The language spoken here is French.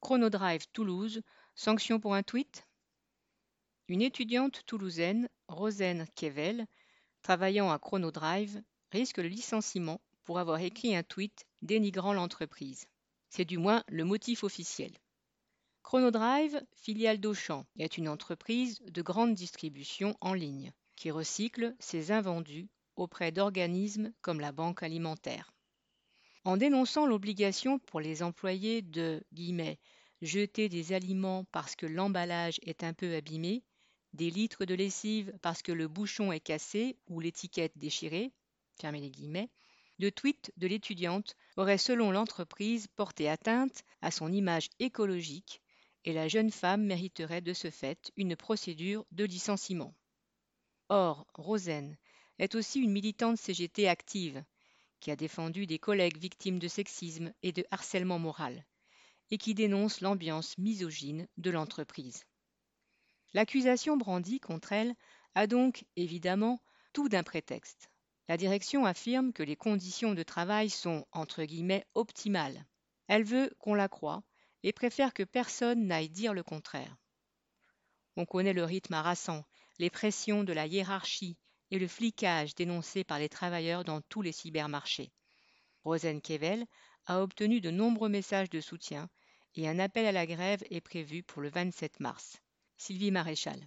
Chronodrive Toulouse, sanction pour un tweet Une étudiante toulousaine, Rosen Kevel, travaillant à Chronodrive, risque le licenciement pour avoir écrit un tweet dénigrant l'entreprise. C'est du moins le motif officiel. Chronodrive, filiale d'Auchan, est une entreprise de grande distribution en ligne qui recycle ses invendus auprès d'organismes comme la Banque alimentaire. En dénonçant l'obligation pour les employés de jeter des aliments parce que l'emballage est un peu abîmé, des litres de lessive parce que le bouchon est cassé ou l'étiquette déchirée, fermez les guillemets, le tweet de l'étudiante aurait selon l'entreprise porté atteinte à son image écologique et la jeune femme mériterait de ce fait une procédure de licenciement. Or, Rosen est aussi une militante CGT active qui a défendu des collègues victimes de sexisme et de harcèlement moral et qui dénonce l'ambiance misogyne de l'entreprise. L'accusation brandie contre elle a donc évidemment tout d'un prétexte. La direction affirme que les conditions de travail sont entre guillemets optimales. Elle veut qu'on la croie et préfère que personne n'aille dire le contraire. On connaît le rythme harassant, les pressions de la hiérarchie et le flicage dénoncé par les travailleurs dans tous les cybermarchés. Rosen Kevel a obtenu de nombreux messages de soutien et un appel à la grève est prévu pour le 27 mars. Sylvie Maréchal.